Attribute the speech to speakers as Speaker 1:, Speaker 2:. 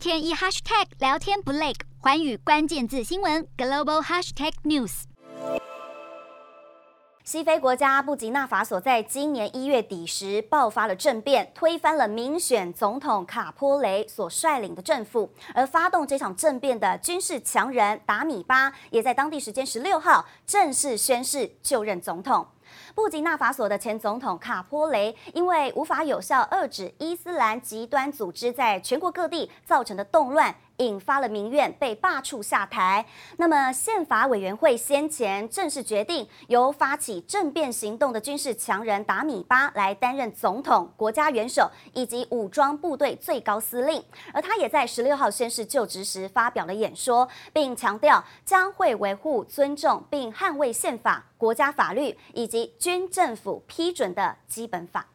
Speaker 1: 天一 hashtag 聊天不累，寰宇关键字新闻 global hashtag news。
Speaker 2: 西非国家布吉纳法索在今年一月底时爆发了政变，推翻了民选总统卡波雷所率领的政府。而发动这场政变的军事强人达米巴，也在当地时间十六号正式宣誓就任总统。布吉纳法索的前总统卡波雷因为无法有效遏制伊斯兰极端组织在全国各地造成的动乱，引发了民怨，被罢黜下台。那么，宪法委员会先前正式决定，由发起政变行动的军事强人达米巴来担任总统、国家元首以及武装部队最高司令。而他也在十六号宣誓就职时发表了演说，并强调将会维护、尊重并捍卫宪法、国家法律以及军政府批准的基本法。